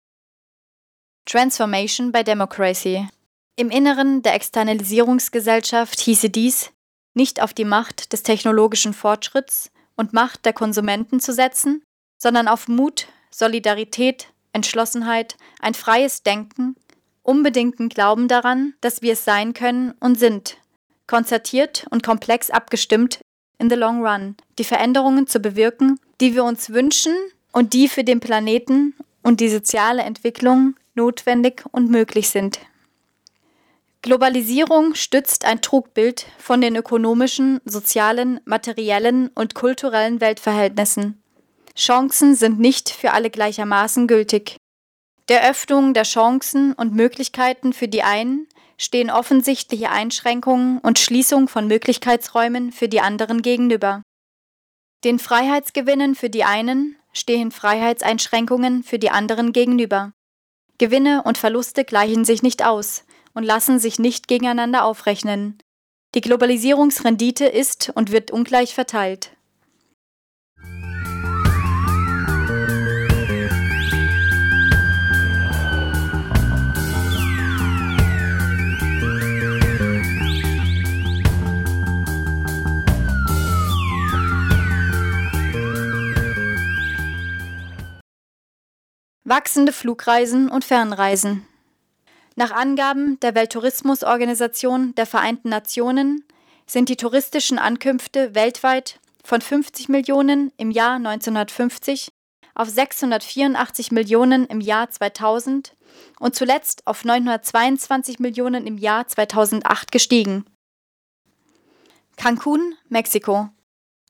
Transformation by Democracy. Im Inneren der Externalisierungsgesellschaft hieße dies, nicht auf die Macht des technologischen Fortschritts und Macht der Konsumenten zu setzen, sondern auf Mut, Solidarität, Entschlossenheit, ein freies Denken, unbedingten Glauben daran, dass wir es sein können und sind, konzertiert und komplex abgestimmt in the long run, die Veränderungen zu bewirken, die wir uns wünschen und die für den Planeten und die soziale Entwicklung notwendig und möglich sind. Globalisierung stützt ein Trugbild von den ökonomischen, sozialen, materiellen und kulturellen Weltverhältnissen. Chancen sind nicht für alle gleichermaßen gültig. Der Öffnung der Chancen und Möglichkeiten für die einen stehen offensichtliche Einschränkungen und Schließung von Möglichkeitsräumen für die anderen gegenüber. Den Freiheitsgewinnen für die einen stehen Freiheitseinschränkungen für die anderen gegenüber. Gewinne und Verluste gleichen sich nicht aus, und lassen sich nicht gegeneinander aufrechnen. Die Globalisierungsrendite ist und wird ungleich verteilt. Wachsende Flugreisen und Fernreisen. Nach Angaben der Welttourismusorganisation der Vereinten Nationen sind die touristischen Ankünfte weltweit von 50 Millionen im Jahr 1950 auf 684 Millionen im Jahr 2000 und zuletzt auf 922 Millionen im Jahr 2008 gestiegen. Cancun, Mexiko.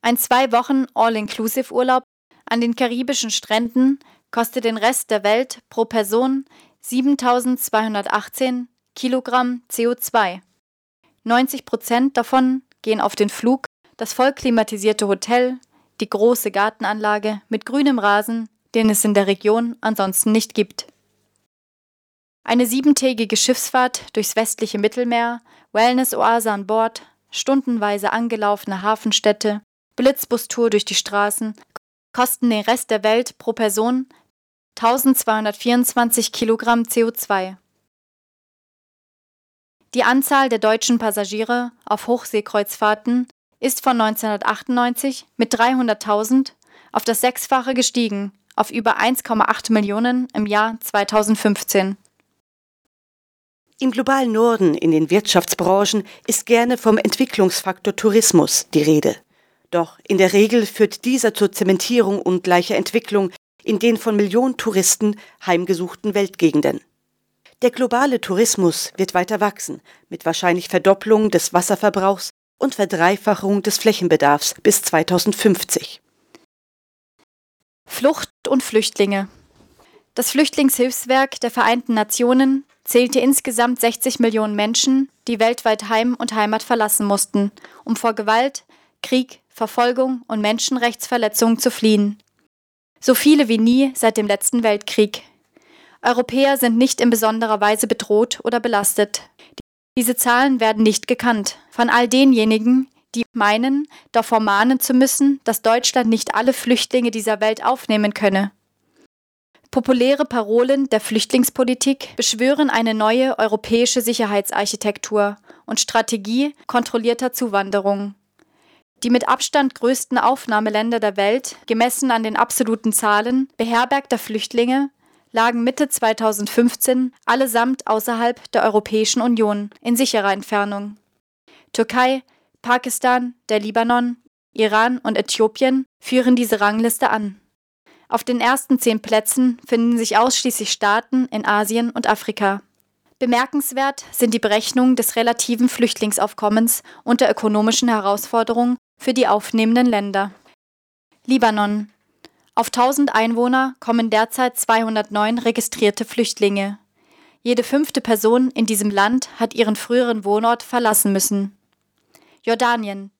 Ein zwei Wochen All-Inclusive-Urlaub an den karibischen Stränden kostet den Rest der Welt pro Person 7218 Kilogramm CO2. 90 Prozent davon gehen auf den Flug, das vollklimatisierte Hotel, die große Gartenanlage mit grünem Rasen, den es in der Region ansonsten nicht gibt. Eine siebentägige Schiffsfahrt durchs westliche Mittelmeer, Wellness-Oase an Bord, stundenweise angelaufene Hafenstädte, Blitzbustour durch die Straßen kosten den Rest der Welt pro Person 1224 Kilogramm CO2. Die Anzahl der deutschen Passagiere auf Hochseekreuzfahrten ist von 1998 mit 300.000 auf das Sechsfache gestiegen, auf über 1,8 Millionen im Jahr 2015. Im globalen Norden, in den Wirtschaftsbranchen, ist gerne vom Entwicklungsfaktor Tourismus die Rede. Doch in der Regel führt dieser zur Zementierung ungleicher Entwicklung in den von Millionen Touristen heimgesuchten Weltgegenden. Der globale Tourismus wird weiter wachsen, mit wahrscheinlich Verdopplung des Wasserverbrauchs und Verdreifachung des Flächenbedarfs bis 2050. Flucht und Flüchtlinge. Das Flüchtlingshilfswerk der Vereinten Nationen zählte insgesamt 60 Millionen Menschen, die weltweit Heim und Heimat verlassen mussten, um vor Gewalt, Krieg, Verfolgung und Menschenrechtsverletzungen zu fliehen. So viele wie nie seit dem letzten Weltkrieg. Europäer sind nicht in besonderer Weise bedroht oder belastet. Diese Zahlen werden nicht gekannt von all denjenigen, die meinen, davor mahnen zu müssen, dass Deutschland nicht alle Flüchtlinge dieser Welt aufnehmen könne. Populäre Parolen der Flüchtlingspolitik beschwören eine neue europäische Sicherheitsarchitektur und Strategie kontrollierter Zuwanderung. Die mit Abstand größten Aufnahmeländer der Welt, gemessen an den absoluten Zahlen beherbergter Flüchtlinge, lagen Mitte 2015 allesamt außerhalb der Europäischen Union in sicherer Entfernung. Türkei, Pakistan, der Libanon, Iran und Äthiopien führen diese Rangliste an. Auf den ersten zehn Plätzen finden sich ausschließlich Staaten in Asien und Afrika. Bemerkenswert sind die Berechnungen des relativen Flüchtlingsaufkommens unter ökonomischen Herausforderungen für die aufnehmenden Länder. Libanon. Auf 1000 Einwohner kommen derzeit 209 registrierte Flüchtlinge. Jede fünfte Person in diesem Land hat ihren früheren Wohnort verlassen müssen. Jordanien.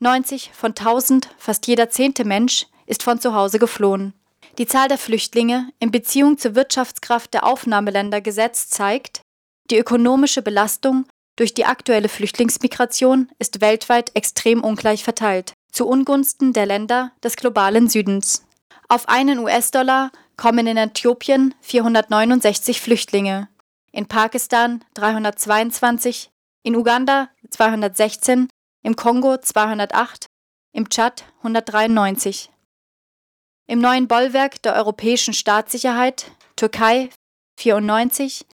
90 von 1000, fast jeder zehnte Mensch, ist von zu Hause geflohen. Die Zahl der Flüchtlinge in Beziehung zur Wirtschaftskraft der Aufnahmeländer gesetzt zeigt, die ökonomische Belastung durch die aktuelle Flüchtlingsmigration ist weltweit extrem ungleich verteilt, zu Ungunsten der Länder des globalen Südens. Auf einen US-Dollar kommen in Äthiopien 469 Flüchtlinge, in Pakistan 322, in Uganda 216, im Kongo 208, im Tschad 193. Im neuen Bollwerk der europäischen Staatssicherheit Türkei 94,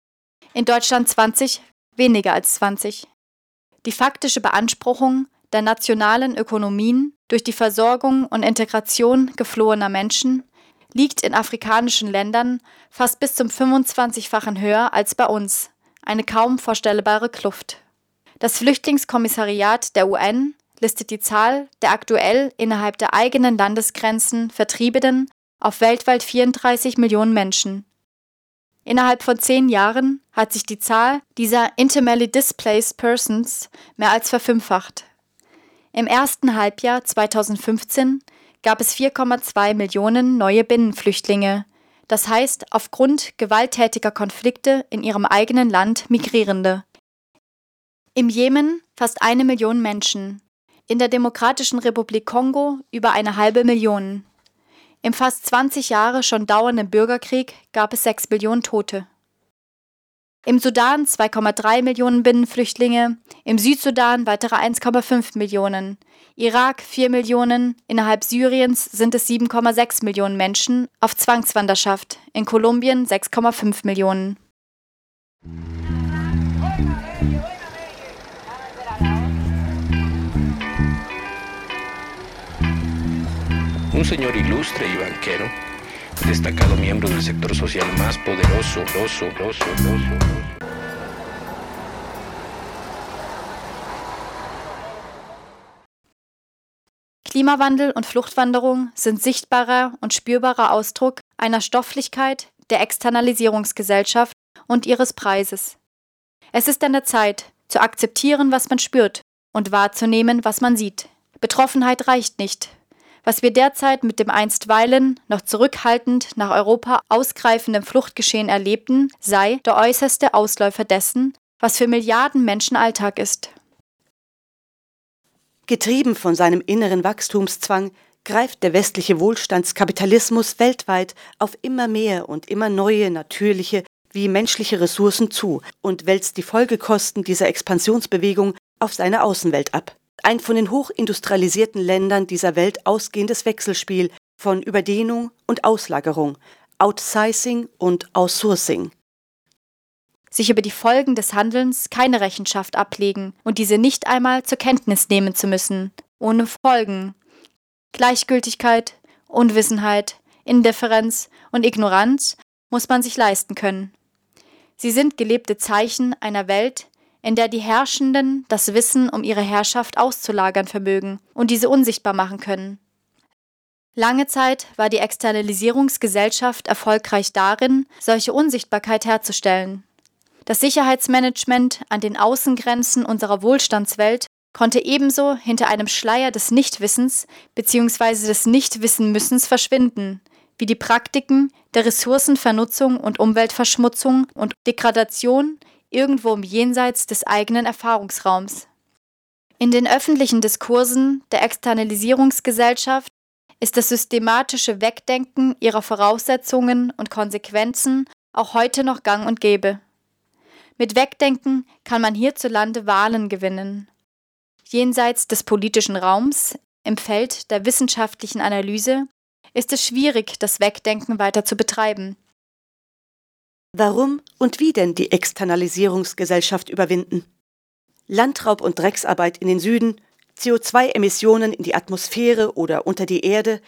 in Deutschland 20, weniger als 20. Die faktische Beanspruchung der nationalen Ökonomien durch die Versorgung und Integration geflohener Menschen liegt in afrikanischen Ländern fast bis zum 25-fachen höher als bei uns, eine kaum vorstellbare Kluft. Das Flüchtlingskommissariat der UN listet die Zahl der aktuell innerhalb der eigenen Landesgrenzen Vertriebenen auf weltweit 34 Millionen Menschen. Innerhalb von zehn Jahren hat sich die Zahl dieser internally displaced persons mehr als verfünffacht. Im ersten Halbjahr 2015 gab es 4,2 Millionen neue Binnenflüchtlinge, das heißt aufgrund gewalttätiger Konflikte in ihrem eigenen Land Migrierende. Im Jemen fast eine Million Menschen, in der Demokratischen Republik Kongo über eine halbe Million. Im fast 20 Jahre schon dauernden Bürgerkrieg gab es 6 Millionen Tote. Im Sudan 2,3 Millionen Binnenflüchtlinge, im Südsudan weitere 1,5 Millionen, Irak 4 Millionen, innerhalb Syriens sind es 7,6 Millionen Menschen auf Zwangswanderschaft, in Kolumbien 6,5 Millionen. Un señor ilustre y banquero, destacado miembro del sector social más poderoso, oso, oso, oso. Klimawandel und Fluchtwanderung sind sichtbarer und spürbarer Ausdruck einer Stofflichkeit der Externalisierungsgesellschaft und ihres Preises. Es ist an der Zeit, zu akzeptieren, was man spürt und wahrzunehmen, was man sieht. Betroffenheit reicht nicht, was wir derzeit mit dem einstweilen noch zurückhaltend nach Europa ausgreifenden Fluchtgeschehen erlebten, sei der äußerste Ausläufer dessen, was für Milliarden Menschen Alltag ist. Getrieben von seinem inneren Wachstumszwang greift der westliche Wohlstandskapitalismus weltweit auf immer mehr und immer neue natürliche wie menschliche Ressourcen zu und wälzt die Folgekosten dieser Expansionsbewegung auf seine Außenwelt ab ein von den hochindustrialisierten Ländern dieser Welt ausgehendes Wechselspiel von Überdehnung und Auslagerung, Outsizing und Outsourcing. Sich über die Folgen des Handelns keine Rechenschaft ablegen und diese nicht einmal zur Kenntnis nehmen zu müssen, ohne Folgen. Gleichgültigkeit, Unwissenheit, Indifferenz und Ignoranz muss man sich leisten können. Sie sind gelebte Zeichen einer Welt, in der die Herrschenden das Wissen um ihre Herrschaft auszulagern vermögen und diese unsichtbar machen können. Lange Zeit war die Externalisierungsgesellschaft erfolgreich darin, solche Unsichtbarkeit herzustellen. Das Sicherheitsmanagement an den Außengrenzen unserer Wohlstandswelt konnte ebenso hinter einem Schleier des Nichtwissens bzw. des Nichtwissenmüssens verschwinden, wie die Praktiken der Ressourcenvernutzung und Umweltverschmutzung und Degradation irgendwo im Jenseits des eigenen Erfahrungsraums. In den öffentlichen Diskursen der Externalisierungsgesellschaft ist das systematische Wegdenken ihrer Voraussetzungen und Konsequenzen auch heute noch gang und gäbe. Mit Wegdenken kann man hierzulande Wahlen gewinnen. Jenseits des politischen Raums, im Feld der wissenschaftlichen Analyse, ist es schwierig, das Wegdenken weiter zu betreiben. Warum und wie denn die Externalisierungsgesellschaft überwinden? Landraub und Drecksarbeit in den Süden, CO2-Emissionen in die Atmosphäre oder unter die Erde,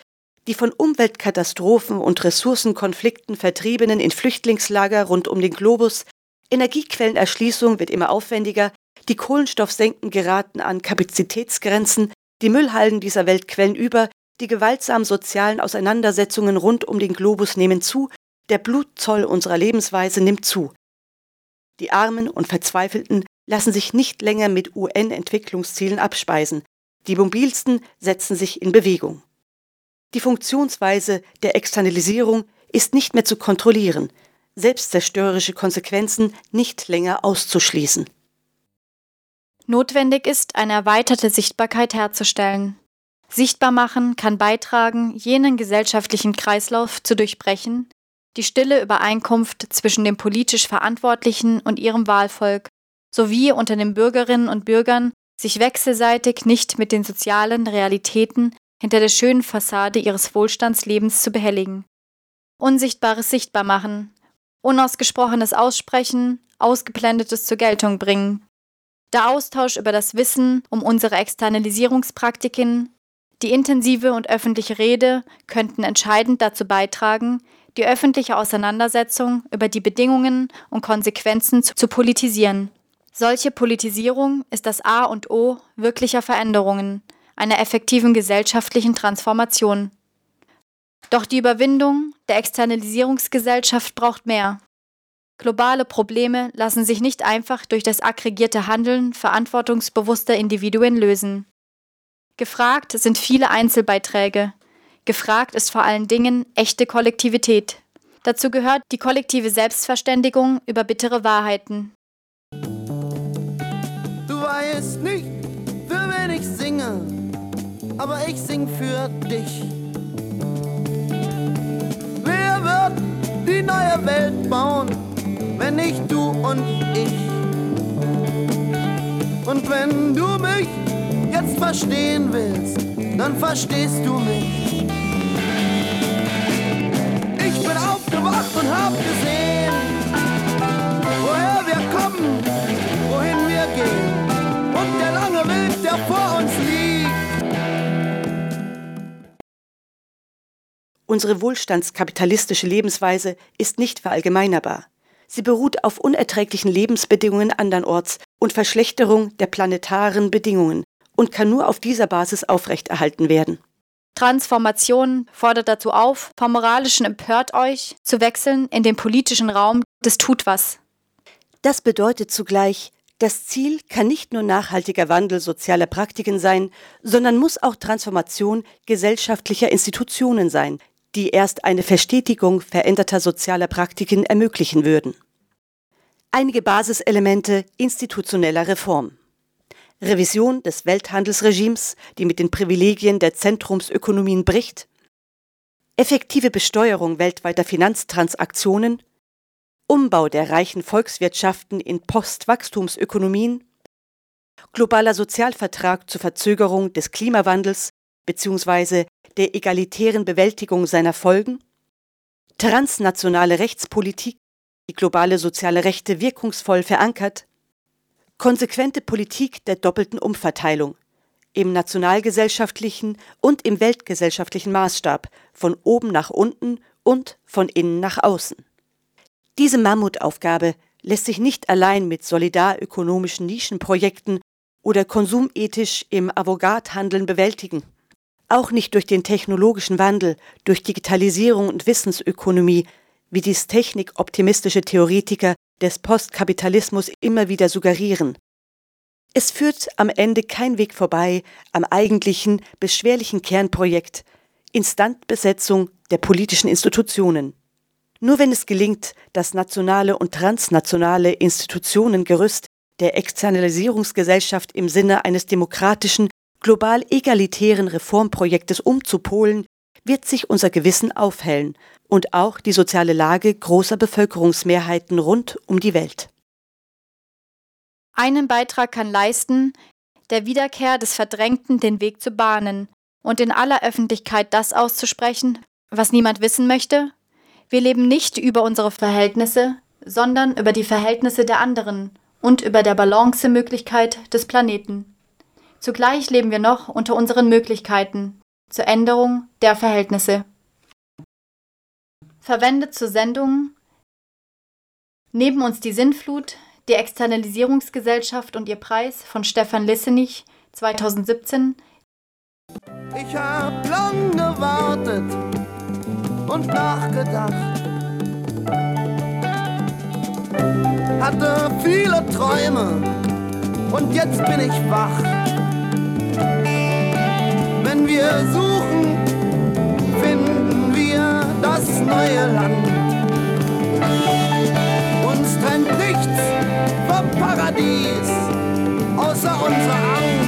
die von Umweltkatastrophen und Ressourcenkonflikten Vertriebenen in Flüchtlingslager rund um den Globus, Energiequellenerschließung wird immer aufwendiger, die Kohlenstoffsenken geraten an Kapazitätsgrenzen, die Müllhalden dieser Welt quellen über, die gewaltsamen sozialen Auseinandersetzungen rund um den Globus nehmen zu, der Blutzoll unserer Lebensweise nimmt zu. Die Armen und Verzweifelten lassen sich nicht länger mit UN-Entwicklungszielen abspeisen. Die mobilsten setzen sich in Bewegung. Die Funktionsweise der Externalisierung ist nicht mehr zu kontrollieren, selbstzerstörerische Konsequenzen nicht länger auszuschließen. Notwendig ist, eine erweiterte Sichtbarkeit herzustellen. Sichtbar machen kann beitragen, jenen gesellschaftlichen Kreislauf zu durchbrechen, die stille Übereinkunft zwischen dem politisch Verantwortlichen und ihrem Wahlvolk sowie unter den Bürgerinnen und Bürgern sich wechselseitig nicht mit den sozialen Realitäten hinter der schönen Fassade ihres Wohlstandslebens zu behelligen. Unsichtbares sichtbar machen, unausgesprochenes aussprechen, ausgeblendetes zur Geltung bringen. Der Austausch über das Wissen um unsere Externalisierungspraktiken, die intensive und öffentliche Rede könnten entscheidend dazu beitragen, die öffentliche Auseinandersetzung über die Bedingungen und Konsequenzen zu, zu politisieren. Solche Politisierung ist das A und O wirklicher Veränderungen, einer effektiven gesellschaftlichen Transformation. Doch die Überwindung der Externalisierungsgesellschaft braucht mehr. Globale Probleme lassen sich nicht einfach durch das aggregierte Handeln verantwortungsbewusster Individuen lösen. Gefragt sind viele Einzelbeiträge. Gefragt ist vor allen Dingen echte Kollektivität. Dazu gehört die kollektive Selbstverständigung über bittere Wahrheiten. Du weißt nicht, für wen ich singe, aber ich sing für dich. Wer wird die neue Welt bauen, wenn nicht du und ich? Und wenn du mich jetzt verstehen willst, dann verstehst du mich. Ich bin aufgewacht und hab gesehen, woher wir kommen, wohin wir gehen. Und der lange Weg, der vor uns liegt. Unsere wohlstandskapitalistische Lebensweise ist nicht verallgemeinerbar. Sie beruht auf unerträglichen Lebensbedingungen andernorts und Verschlechterung der planetaren Bedingungen, und kann nur auf dieser Basis aufrechterhalten werden. Transformation fordert dazu auf, vom moralischen Empört euch zu wechseln in den politischen Raum des Tut was. Das bedeutet zugleich, das Ziel kann nicht nur nachhaltiger Wandel sozialer Praktiken sein, sondern muss auch Transformation gesellschaftlicher Institutionen sein, die erst eine Verstetigung veränderter sozialer Praktiken ermöglichen würden. Einige Basiselemente institutioneller Reform. Revision des Welthandelsregimes, die mit den Privilegien der Zentrumsökonomien bricht, effektive Besteuerung weltweiter Finanztransaktionen, Umbau der reichen Volkswirtschaften in Postwachstumsökonomien, globaler Sozialvertrag zur Verzögerung des Klimawandels bzw. der egalitären Bewältigung seiner Folgen, transnationale Rechtspolitik, die globale soziale Rechte wirkungsvoll verankert, konsequente Politik der doppelten Umverteilung im nationalgesellschaftlichen und im weltgesellschaftlichen Maßstab, von oben nach unten und von innen nach außen. Diese Mammutaufgabe lässt sich nicht allein mit solidarökonomischen Nischenprojekten oder konsumethisch im Avantgarde-Handeln bewältigen. Auch nicht durch den technologischen Wandel, durch Digitalisierung und Wissensökonomie, wie dies technikoptimistische Theoretiker des Postkapitalismus immer wieder suggerieren. Es führt am Ende kein Weg vorbei am eigentlichen, beschwerlichen Kernprojekt Instandbesetzung der politischen Institutionen. Nur wenn es gelingt, das nationale und transnationale Institutionengerüst der Externalisierungsgesellschaft im Sinne eines demokratischen, global egalitären Reformprojektes umzupolen, wird sich unser Gewissen aufhellen und auch die soziale Lage großer Bevölkerungsmehrheiten rund um die Welt. Einen Beitrag kann leisten, der Wiederkehr des Verdrängten den Weg zu bahnen und in aller Öffentlichkeit das auszusprechen, was niemand wissen möchte? Wir leben nicht über unsere Verhältnisse, sondern über die Verhältnisse der anderen und über der Balancemöglichkeit des Planeten. Zugleich leben wir noch unter unseren Möglichkeiten zur Änderung der Verhältnisse verwendet zur Sendung Neben uns die Sinnflut, die Externalisierungsgesellschaft und ihr Preis von Stefan Lissenich 2017. Ich hab lang gewartet und nachgedacht. Hatte nur Träume und jetzt bin ich wach. Wenn wir suchen, finden wir das neue Land. Uns trennt nichts vom Paradies, außer unserer